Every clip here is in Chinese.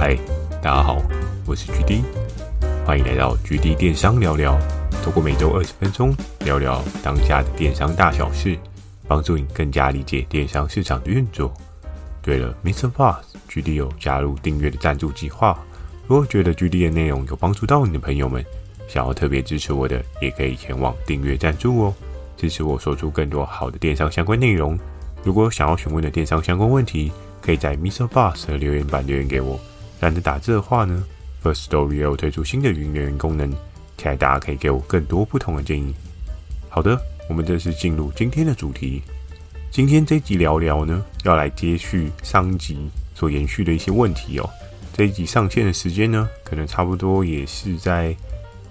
嗨，大家好，我是 GD，欢迎来到 GD 电商聊聊。透过每周二十分钟聊聊当下的电商大小事，帮助你更加理解电商市场的运作。对了，MixerBox，GD 有加入订阅的赞助计划。如果觉得 GD 的内容有帮助到你的朋友们，想要特别支持我的，也可以前往订阅赞助哦，支持我说出更多好的电商相关内容。如果想要询问的电商相关问题，可以在 MixerBox 的留言板留言给我。懒得打字的话呢，First Story 又推出新的语音留言功能，期待大家可以给我更多不同的建议。好的，我们正式进入今天的主题。今天这集聊聊呢，要来接续上集所延续的一些问题哦。这一集上线的时间呢，可能差不多也是在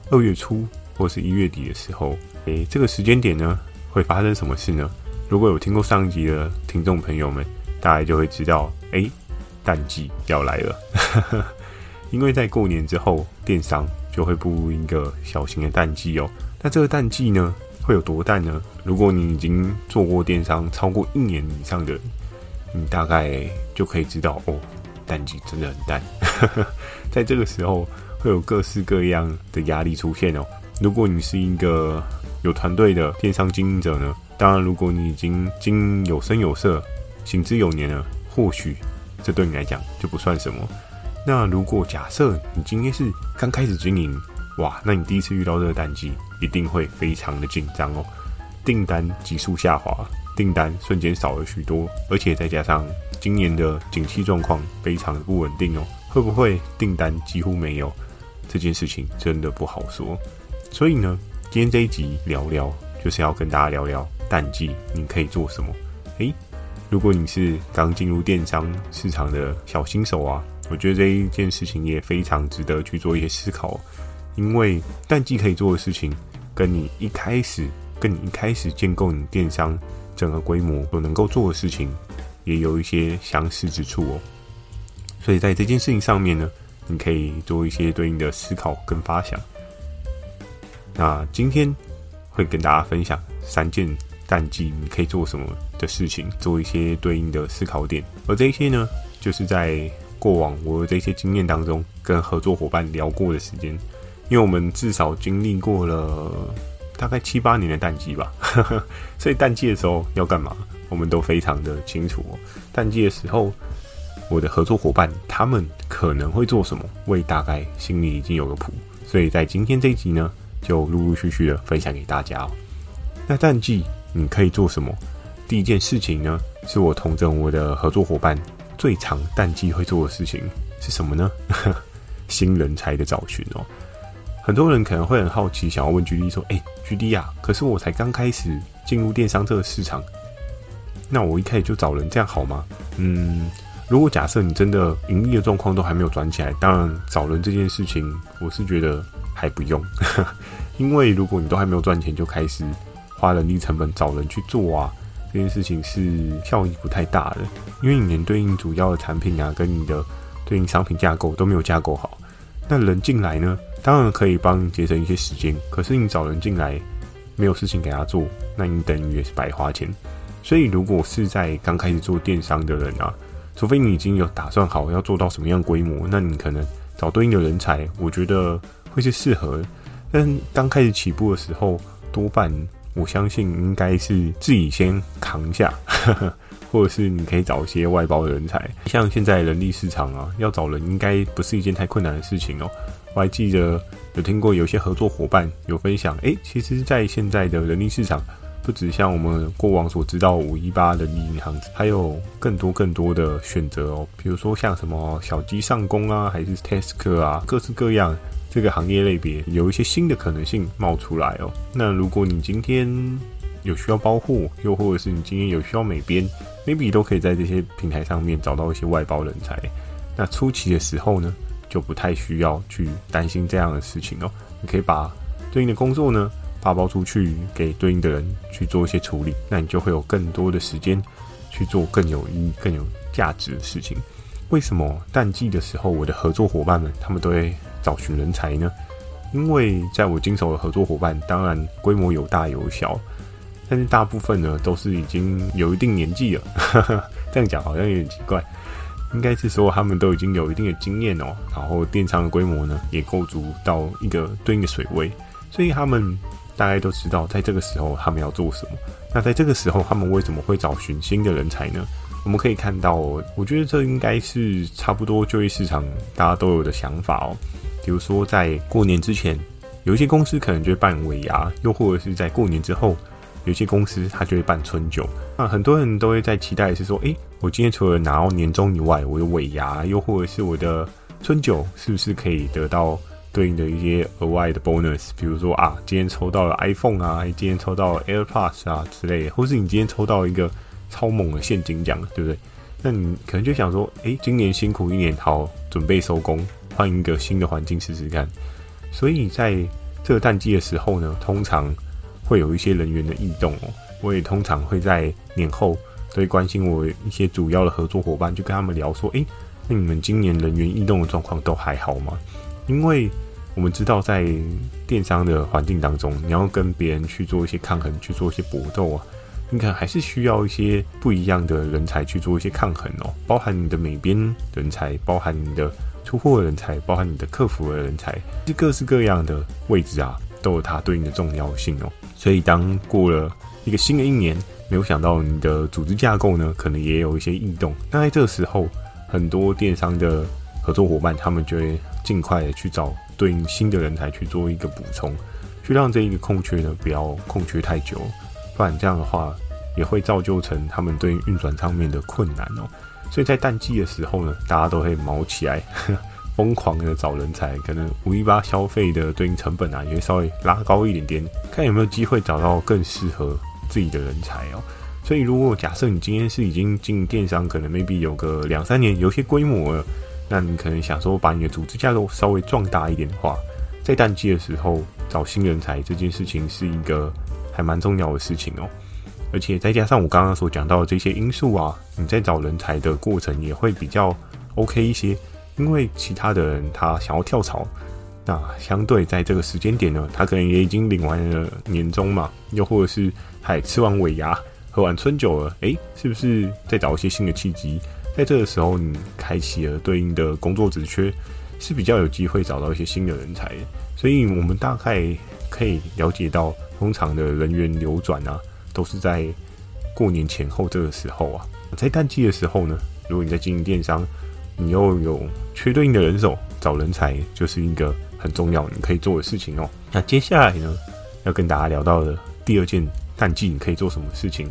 二月初或是一月底的时候。诶，这个时间点呢，会发生什么事呢？如果有听过上集的听众朋友们，大概就会知道，诶，淡季要来了。因为在过年之后，电商就会步入一个小型的淡季哦。那这个淡季呢，会有多淡呢？如果你已经做过电商超过一年以上的，你大概就可以知道哦，淡季真的很淡。在这个时候，会有各式各样的压力出现哦。如果你是一个有团队的电商经营者呢，当然，如果你已经经有声有色、行之有年了，或许这对你来讲就不算什么。那如果假设你今天是刚开始经营，哇，那你第一次遇到这个淡季，一定会非常的紧张哦，订单急速下滑，订单瞬间少了许多，而且再加上今年的景气状况非常不稳定哦，会不会订单几乎没有？这件事情真的不好说。所以呢，今天这一集聊聊，就是要跟大家聊聊淡季你可以做什么。诶，如果你是刚进入电商市场的小新手啊，我觉得这一件事情也非常值得去做一些思考。因为淡季可以做的事情，跟你一开始跟你一开始建构你电商整个规模所能够做的事情，也有一些相似之处哦。所以在这件事情上面呢，你可以做一些对应的思考跟发想。那今天会跟大家分享三件淡季你可以做什么的事情，做一些对应的思考点。而这些呢，就是在过往我的这些经验当中，跟合作伙伴聊过的时间。因为我们至少经历过了大概七八年的淡季吧，所以淡季的时候要干嘛，我们都非常的清楚。淡季的时候，我的合作伙伴他们可能会做什么，我也大概心里已经有个谱。所以在今天这一集呢，就陆陆续续的分享给大家哦。那淡季你可以做什么？第一件事情呢，是我同整我的合作伙伴最长淡季会做的事情是什么呢？新人才的找寻哦。很多人可能会很好奇，想要问 GD 说：“哎，GD 啊，可是我才刚开始进入电商这个市场，那我一开始就找人，这样好吗？”嗯，如果假设你真的盈利的状况都还没有转起来，当然找人这件事情，我是觉得还不用，因为如果你都还没有赚钱就开始花人力成本找人去做啊，这件事情是效益不太大的，因为你连对应主要的产品啊，跟你的对应商品架构都没有架构好，那人进来呢？当然可以帮你节省一些时间，可是你找人进来没有事情给他做，那你等于也是白花钱。所以，如果是在刚开始做电商的人啊，除非你已经有打算好要做到什么样规模，那你可能找对应的人才，我觉得会是适合。但刚开始起步的时候，多半我相信应该是自己先扛下，或者是你可以找一些外包的人才。像现在人力市场啊，要找人应该不是一件太困难的事情哦。我还记得有听过有些合作伙伴有分享，诶，其实，在现在的人力市场，不止像我们过往所知道五一八人力银行，还有更多更多的选择哦。比如说像什么小鸡上工啊，还是 Tasker 啊，各式各样这个行业类别，有一些新的可能性冒出来哦。那如果你今天有需要包货，又或者是你今天有需要美编，maybe 都可以在这些平台上面找到一些外包人才。那初期的时候呢，就不太需要去担心这样的事情哦。你可以把对应的工作呢发包出去给对应的人去做一些处理，那你就会有更多的时间去做更有意义、更有价值的事情。为什么淡季的时候，我的合作伙伴们他们都会找寻人才呢？因为在我经手的合作伙伴，当然规模有大有小，但是大部分呢都是已经有一定年纪了。这样讲好像有点奇怪。应该是说他们都已经有一定的经验哦，然后电商的规模呢也构筑到一个对应的水位，所以他们大概都知道在这个时候他们要做什么。那在这个时候，他们为什么会找寻新的人才呢？我们可以看到，我觉得这应该是差不多就业市场大家都有的想法哦。比如说在过年之前，有一些公司可能就会办尾牙，又或者是在过年之后，有些公司它就会办春酒。那很多人都会在期待是说，诶，我今天除了拿到年终以外，我的尾牙，又或者是我的春酒，是不是可以得到对应的一些额外的 bonus？比如说啊，今天抽到了 iPhone 啊，今天抽到了 AirPods 啊之类的，或是你今天抽到一个超猛的现金奖，对不对？那你可能就想说，诶，今年辛苦一年，好，准备收工，换一个新的环境试试看。所以在这个淡季的时候呢，通常会有一些人员的异动哦。我也通常会在年后都会关心我一些主要的合作伙伴，就跟他们聊说：“诶，那你们今年人员异动的状况都还好吗？”因为我们知道，在电商的环境当中，你要跟别人去做一些抗衡，去做一些搏斗啊，你可能还是需要一些不一样的人才去做一些抗衡哦，包含你的美编人才，包含你的。出货人才，包含你的客服的人才，这各式各样的位置啊，都有它对应的重要性哦。所以，当过了一个新的一年，没有想到你的组织架构呢，可能也有一些异动。那在这个时候，很多电商的合作伙伴，他们就会尽快的去找对应新的人才去做一个补充，去让这一个空缺呢不要空缺太久，不然这样的话也会造就成他们对运转上面的困难哦。所以在淡季的时候呢，大家都会毛起来，疯狂的找人才，可能五一八消费的对应成本啊，也会稍微拉高一点点，看有没有机会找到更适合自己的人才哦。所以如果假设你今天是已经进电商，可能 maybe 有个两三年，有些规模了，那你可能想说把你的组织架构稍微壮大一点的话，在淡季的时候找新人才这件事情是一个还蛮重要的事情哦。而且再加上我刚刚所讲到的这些因素啊，你在找人才的过程也会比较 OK 一些，因为其他的人他想要跳槽，那相对在这个时间点呢，他可能也已经领完了年终嘛，又或者是还吃完尾牙、喝完春酒了，诶，是不是再找一些新的契机？在这个时候，你开启了对应的工作职缺，是比较有机会找到一些新的人才。所以我们大概可以了解到，通常的人员流转啊。都是在过年前后这个时候啊，在淡季的时候呢，如果你在经营电商，你又有缺对应的人手，找人才就是一个很重要你可以做的事情哦。那接下来呢，要跟大家聊到的第二件淡季你可以做什么事情？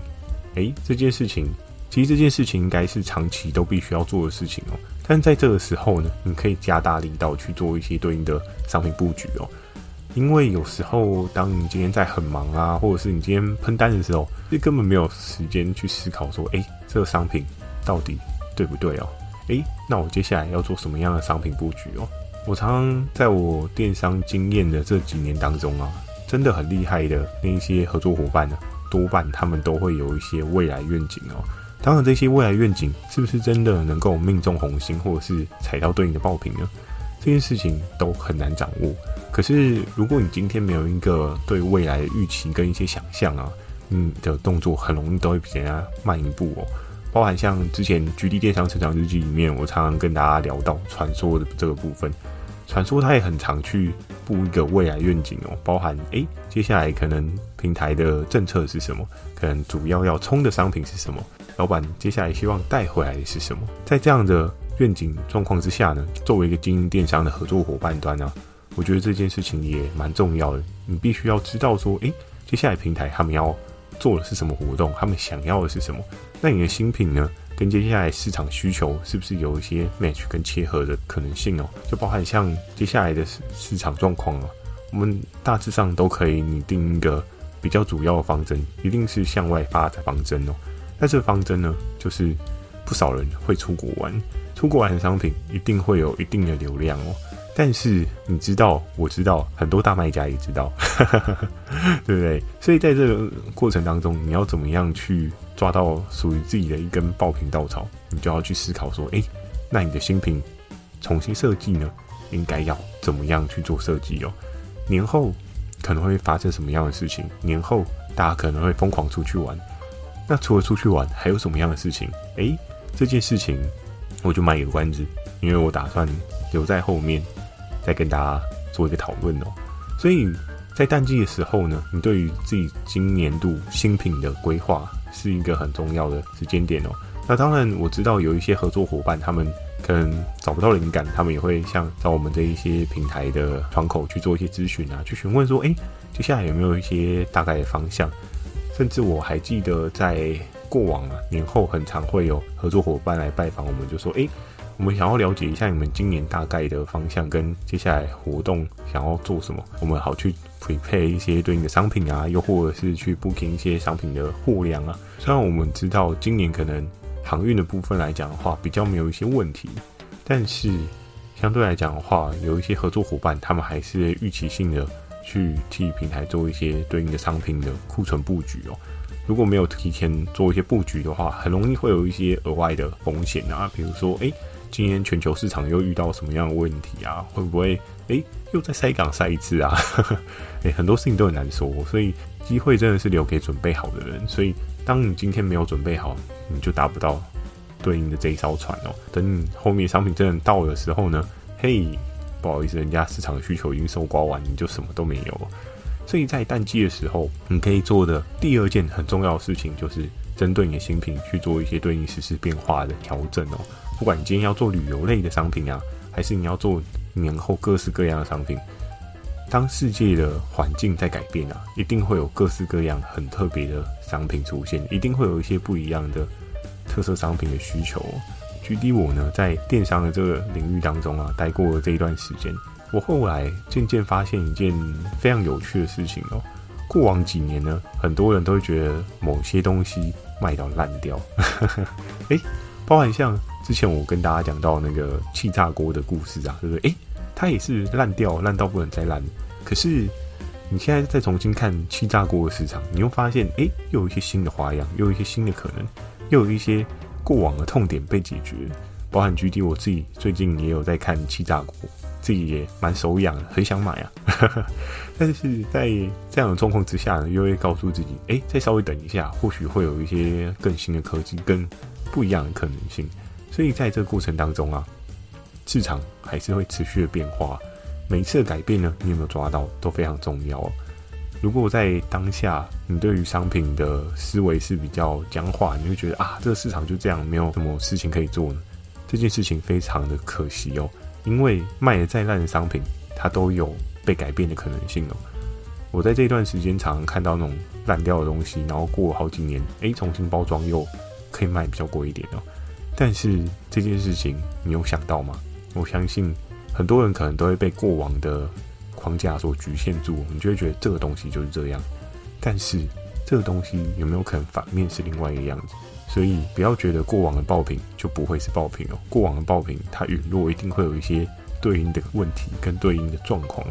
诶，这件事情其实这件事情应该是长期都必须要做的事情哦。但在这个时候呢，你可以加大力道去做一些对应的商品布局哦。因为有时候，当你今天在很忙啊，或者是你今天喷单的时候，就根本没有时间去思考说，哎，这个商品到底对不对哦？哎，那我接下来要做什么样的商品布局哦？我常常在我电商经验的这几年当中啊，真的很厉害的那一些合作伙伴呢，多半他们都会有一些未来愿景哦。当然，这些未来愿景是不是真的能够命中红心，或者是踩到对应的爆品呢？这件事情都很难掌握。可是，如果你今天没有一个对未来的预期跟一些想象啊，你的动作很容易都会比人家慢一步哦。包含像之前《GD 电商成长日记》里面，我常常跟大家聊到传说的这个部分，传说他也很常去布一个未来愿景哦。包含诶，接下来可能平台的政策是什么？可能主要要冲的商品是什么？老板接下来希望带回来的是什么？在这样的愿景状况之下呢，作为一个经营电商的合作伙伴端呢、我觉得这件事情也蛮重要的，你必须要知道说，诶，接下来平台他们要做的是什么活动，他们想要的是什么？那你的新品呢，跟接下来市场需求是不是有一些 match 跟切合的可能性哦？就包含像接下来的市市场状况啊，我们大致上都可以拟定一个比较主要的方针，一定是向外发的方针哦。那这个方针呢，就是不少人会出国玩，出国玩的商品一定会有一定的流量哦。但是你知道，我知道，很多大卖家也知道，对不对？所以在这个过程当中，你要怎么样去抓到属于自己的一根爆品稻草？你就要去思考说，诶，那你的新品重新设计呢，应该要怎么样去做设计哦？年后可能会发生什么样的事情？年后大家可能会疯狂出去玩。那除了出去玩，还有什么样的事情？诶，这件事情。我就卖一个关子，因为我打算留在后面再跟大家做一个讨论哦。所以在淡季的时候呢，你对于自己今年度新品的规划是一个很重要的时间点哦。那当然我知道有一些合作伙伴，他们可能找不到灵感，他们也会像找我们这一些平台的窗口去做一些咨询啊，去询问说，哎，接下来有没有一些大概的方向？甚至我还记得在。过往啊，年后很常会有合作伙伴来拜访我们，就说：“诶，我们想要了解一下你们今年大概的方向跟接下来活动想要做什么，我们好去匹配一些对应的商品啊，又或者是去 booking 一些商品的货量啊。虽然我们知道今年可能航运的部分来讲的话比较没有一些问题，但是相对来讲的话，有一些合作伙伴他们还是预期性的去替平台做一些对应的商品的库存布局哦。”如果没有提前做一些布局的话，很容易会有一些额外的风险啊，比如说，诶，今天全球市场又遇到什么样的问题啊？会不会，诶，又在塞港塞一次啊？诶，很多事情都很难说，所以机会真的是留给准备好的人。所以，当你今天没有准备好，你就达不到对应的这一艘船哦。等你后面商品真的到的时候呢，嘿，不好意思，人家市场需求已经收刮完，你就什么都没有。所以在淡季的时候，你可以做的第二件很重要的事情，就是针对你的新品去做一些对应实时变化的调整哦。不管你今天要做旅游类的商品啊，还是你要做年后各式各样的商品，当世界的环境在改变啊，一定会有各式各样很特别的商品出现，一定会有一些不一样的特色商品的需求。举例我呢，在电商的这个领域当中啊，待过了这一段时间。我后来渐渐发现一件非常有趣的事情哦。过往几年呢，很多人都会觉得某些东西卖到烂掉。诶，包含像之前我跟大家讲到那个气炸锅的故事啊，对不对？诶，它也是烂掉，烂到不能再烂。可是你现在再重新看气炸锅的市场，你又发现，诶，又有一些新的花样，又有一些新的可能，又有一些过往的痛点被解决。包含 GD，我自己最近也有在看气炸锅。自己也蛮手痒，很想买啊，但是在这样的状况之下呢，又会告诉自己，哎，再稍微等一下，或许会有一些更新的科技，跟不一样的可能性。所以在这个过程当中啊，市场还是会持续的变化，每一次的改变呢，你有没有抓到都非常重要哦。如果在当下你对于商品的思维是比较僵化，你会觉得啊，这个市场就这样，没有什么事情可以做呢，这件事情非常的可惜哦。因为卖的再烂的商品，它都有被改变的可能性哦。我在这段时间常常看到那种烂掉的东西，然后过了好几年，诶，重新包装又可以卖比较贵一点哦。但是这件事情你有想到吗？我相信很多人可能都会被过往的框架所局限住，你就会觉得这个东西就是这样。但是这个东西有没有可能反面是另外一个样子？所以不要觉得过往的爆品就不会是爆品哦，过往的爆品它陨落一定会有一些对应的问题跟对应的状况。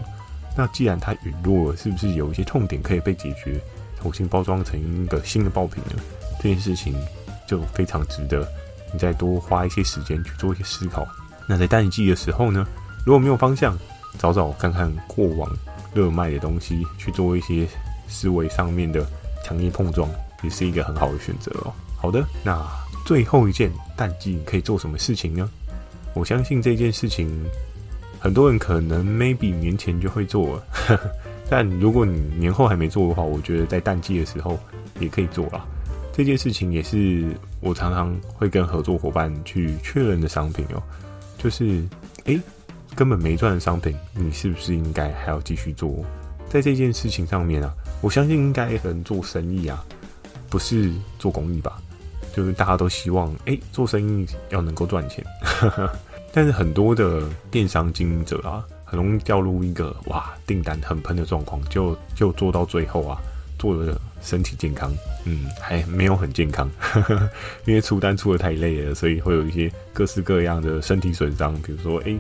那既然它陨落了，是不是有一些痛点可以被解决，重新包装成一个新的爆品呢？这件事情就非常值得你再多花一些时间去做一些思考。那在淡季的时候呢，如果没有方向，找找看看过往热卖的东西，去做一些思维上面的强烈碰撞，也是一个很好的选择哦。好的，那最后一件淡季可以做什么事情呢？我相信这件事情很多人可能 maybe 年前就会做了，但如果你年后还没做的话，我觉得在淡季的时候也可以做啦。这件事情也是我常常会跟合作伙伴去确认的商品哦，就是诶，根本没赚的商品，你是不是应该还要继续做？在这件事情上面啊，我相信应该能做生意啊，不是做公益吧？就是大家都希望，哎、做生意要能够赚钱，但是很多的电商经营者啊，很容易掉入一个哇订单很喷的状况，就就做到最后啊，做的身体健康，嗯，还没有很健康，因为出单出的太累了，所以会有一些各式各样的身体损伤，比如说，哎、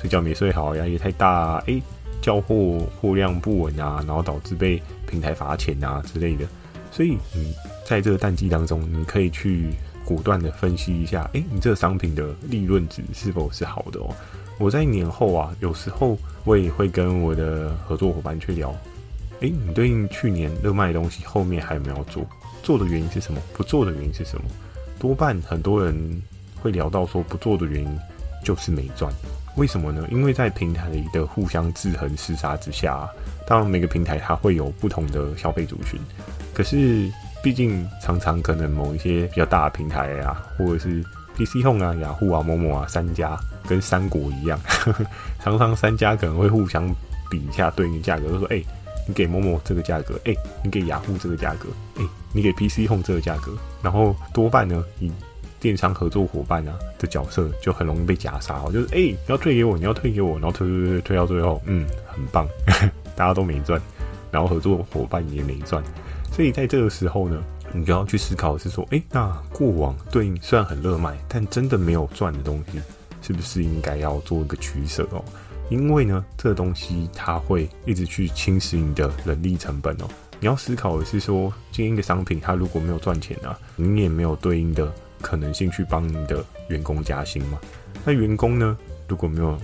睡觉没睡好，压力太大，哎、交货货量不稳啊，然后导致被平台罚钱啊之类的。所以，嗯在这个淡季当中，你可以去果断的分析一下，诶，你这个商品的利润值是否是好的哦？我在年后啊，有时候我也会跟我的合作伙伴去聊，诶，你对应去年热卖的东西，后面还有没有做？做的原因是什么？不做的原因是什么？多半很多人会聊到说不做的原因就是没赚。为什么呢？因为在平台的互相制衡厮杀之下，当然每个平台它会有不同的消费族群，可是毕竟常常可能某一些比较大的平台啊，或者是 PC Home 啊、雅虎啊、某某啊三家跟三国一样，常常三家可能会互相比一下对应价格，就说哎、你给某某这个价格，哎、你给雅虎这个价格，哎、你给 PC Home 这个价格，然后多半呢以。电商合作伙伴啊的角色就很容易被夹杀哦，就是哎、你要退给我，你要退给我，然后退退退退到最后，嗯，很棒，大家都没赚，然后合作伙伴也没赚，所以在这个时候呢，你就要去思考的是说，哎、那过往对应虽然很热卖，但真的没有赚的东西，是不是应该要做一个取舍哦？因为呢，这东西它会一直去侵蚀你的人力成本哦。你要思考的是说，经营一个商品它如果没有赚钱啊，你也没有对应的。可能性去帮你的员工加薪嘛？那员工呢？如果没有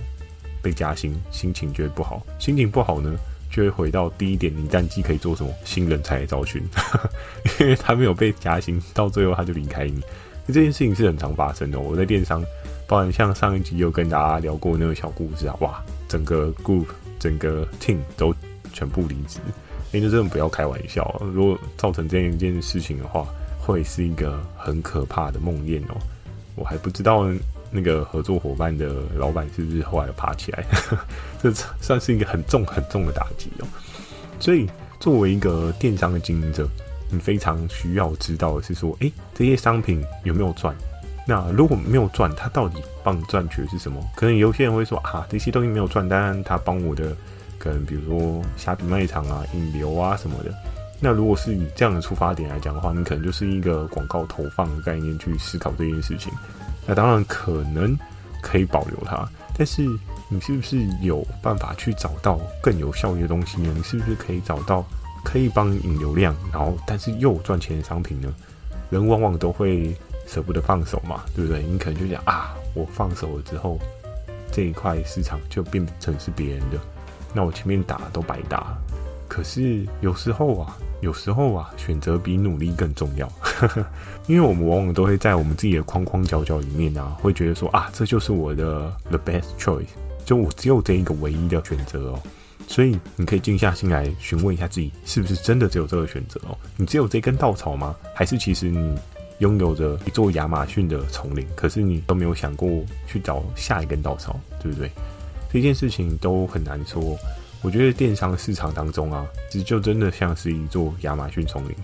被加薪，心情就会不好。心情不好呢，就会回到第一点，你淡季可以做什么？新人才招训，因为他没有被加薪，到最后他就离开你。这件事情是很常发生的。我在电商，包含像上一集有跟大家聊过那个小故事啊，哇，整个 group、整个 team 都全部离职，那就真的不要开玩笑。如果造成这样一件事情的话，会是一个很可怕的梦魇哦！我还不知道那个合作伙伴的老板是不是后来爬起来，这算是一个很重很重的打击哦。所以，作为一个电商的经营者，你非常需要知道的是说，诶，这些商品有没有赚？那如果没有赚，它到底帮你赚取的是什么？可能有些人会说啊，这些东西没有赚，但他帮我的可能比如说虾皮卖场啊、引流啊什么的。那如果是以这样的出发点来讲的话，你可能就是一个广告投放的概念去思考这件事情。那当然可能可以保留它，但是你是不是有办法去找到更有效益的东西呢？你是不是可以找到可以帮你引流量，然后但是又赚钱的商品呢？人往往都会舍不得放手嘛，对不对？你可能就讲啊，我放手了之后，这一块市场就变成是别人的，那我前面打都白打。可是有时候啊。有时候啊，选择比努力更重要，因为我们往往都会在我们自己的框框角角里面啊，会觉得说啊，这就是我的 the best choice，就我只有这一个唯一的选择哦。所以你可以静下心来询问一下自己，是不是真的只有这个选择哦？你只有这根稻草吗？还是其实你拥有着一座亚马逊的丛林，可是你都没有想过去找下一根稻草，对不对？这件事情都很难说。我觉得电商市场当中啊，其实就真的像是一座亚马逊丛林。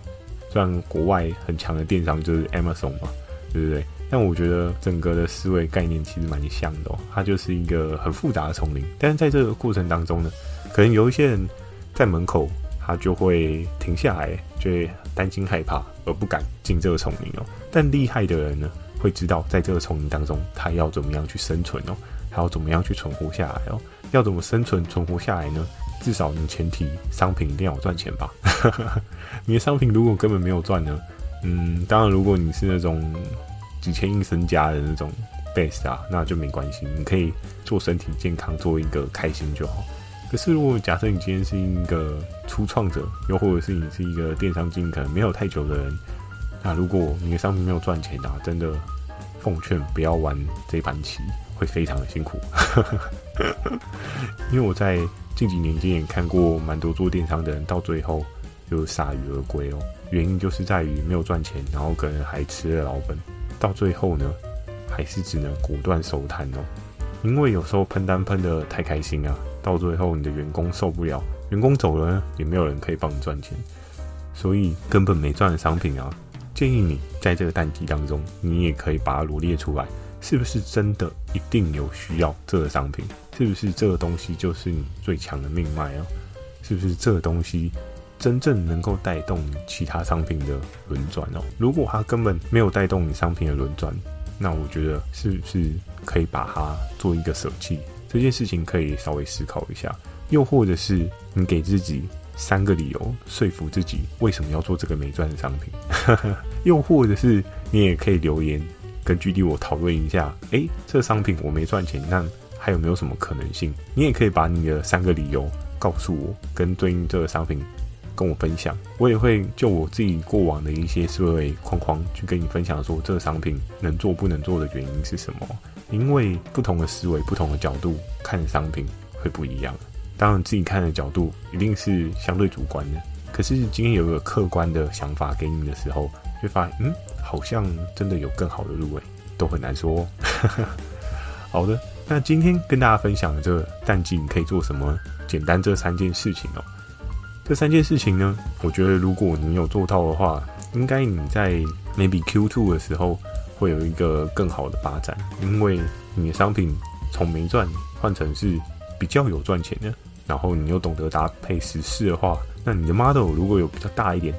虽然国外很强的电商就是 Amazon 嘛，对不对？但我觉得整个的思维概念其实蛮像的哦。它就是一个很复杂的丛林，但是在这个过程当中呢，可能有一些人在门口，他就会停下来，就会担心害怕而不敢进这个丛林哦。但厉害的人呢，会知道在这个丛林当中，他要怎么样去生存哦，还要怎么样去存活下来哦。要怎么生存存活下来呢？至少你前提商品一定要赚钱吧。你的商品如果根本没有赚呢？嗯，当然如果你是那种几千亿身家的那种 base 啊，那就没关系，你可以做身体健康，做一个开心就好。可是如果假设你今天是一个初创者，又或者是你是一个电商经营可能没有太久的人，那如果你的商品没有赚钱啊，真的奉劝不要玩这盘棋。会非常的辛苦，因为我在近几年间也看过蛮多做电商的人，到最后就铩羽而归哦。原因就是在于没有赚钱，然后可能还吃了老本，到最后呢，还是只能果断收摊哦。因为有时候喷单喷得太开心啊，到最后你的员工受不了，员工走了呢，也没有人可以帮你赚钱，所以根本没赚的商品啊，建议你在这个淡季当中，你也可以把它罗列出来。是不是真的一定有需要这个商品？是不是这个东西就是你最强的命脉哦？是不是这个东西真正能够带动你其他商品的轮转哦？如果它根本没有带动你商品的轮转，那我觉得是不是可以把它做一个舍弃？这件事情可以稍微思考一下。又或者是你给自己三个理由说服自己为什么要做这个没赚的商品？又或者是你也可以留言。跟 GD 我讨论一下，诶，这个商品我没赚钱，那还有没有什么可能性？你也可以把你的三个理由告诉我，跟对应这个商品跟我分享，我也会就我自己过往的一些思维框框去跟你分享，说这个商品能做不能做的原因是什么？因为不同的思维、不同的角度看商品会不一样。当然，自己看的角度一定是相对主观的。可是今天有个客观的想法给你的时候，就发现，嗯，好像真的有更好的路诶，都很难说。好的，那今天跟大家分享的这个淡季你可以做什么？简单这三件事情哦。这三件事情呢，我觉得如果你有做到的话，应该你在 maybe Q two 的时候会有一个更好的发展，因为你的商品从没赚换成是比较有赚钱的，然后你又懂得搭配时事的话，那你的 model 如果有比较大一点，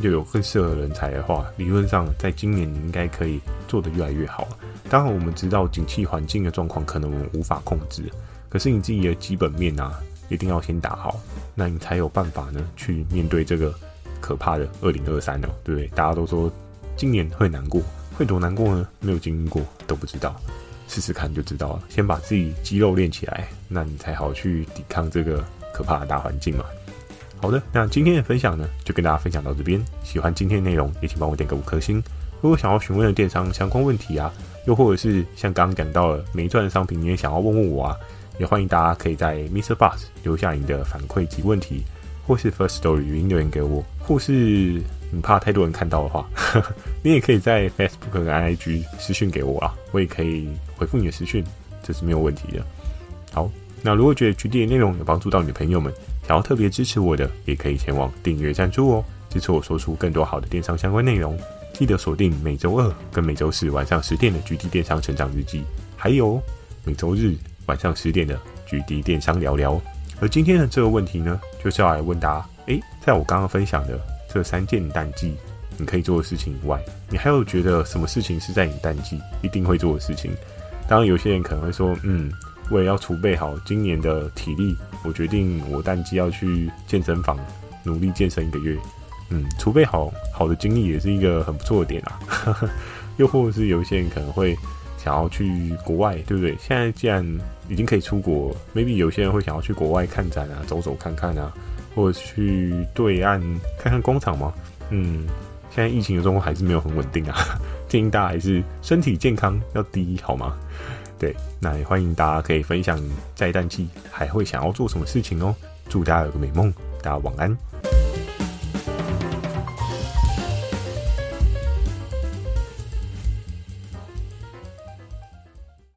又有更适合人才的话，理论上在今年你应该可以做得越来越好。当然，我们知道景气环境的状况可能我们无法控制，可是你自己的基本面啊。一定要先打好，那你才有办法呢，去面对这个可怕的二零二三哦，对不对？大家都说今年会难过，会多难过呢？没有经历过都不知道，试试看就知道了。先把自己肌肉练起来，那你才好去抵抗这个可怕的大环境嘛。好的，那今天的分享呢，就跟大家分享到这边。喜欢今天的内容，也请帮我点个五颗星。如果想要询问的电商相关问题啊，又或者是像刚刚讲到了没赚的商品，你也想要问问我啊。也欢迎大家可以在 Mr. Bus 留下你的反馈及问题，或是 First Story 语音留言给我，或是你怕太多人看到的话，呵 呵你也可以在 Facebook 跟 IG 私讯给我啊，我也可以回复你的私讯，这是没有问题的。好，那如果觉得 GD 的内容有帮助到你的朋友们，想要特别支持我的，也可以前往订阅赞助哦，支持我说出更多好的电商相关内容。记得锁定每周二跟每周四晚上十点的 GD 电商成长日记，还有每周日。晚上十点的 GD 电商聊聊，而今天的这个问题呢，就是要来问答：诶，在我刚刚分享的这三件淡季你可以做的事情以外，你还有觉得什么事情是在你淡季一定会做的事情？当然，有些人可能会说：嗯，为了要储备好今年的体力，我决定我淡季要去健身房努力健身一个月。嗯，储备好好的精力也是一个很不错的点啊。又或者是有一些人可能会。想要去国外，对不对？现在既然已经可以出国，maybe 有些人会想要去国外看展啊，走走看看啊，或者去对岸看看工厂吗。嗯，现在疫情的状况还是没有很稳定啊，建议大家还是身体健康要第一，好吗？对，那也欢迎大家可以分享在淡季还会想要做什么事情哦。祝大家有个美梦，大家晚安。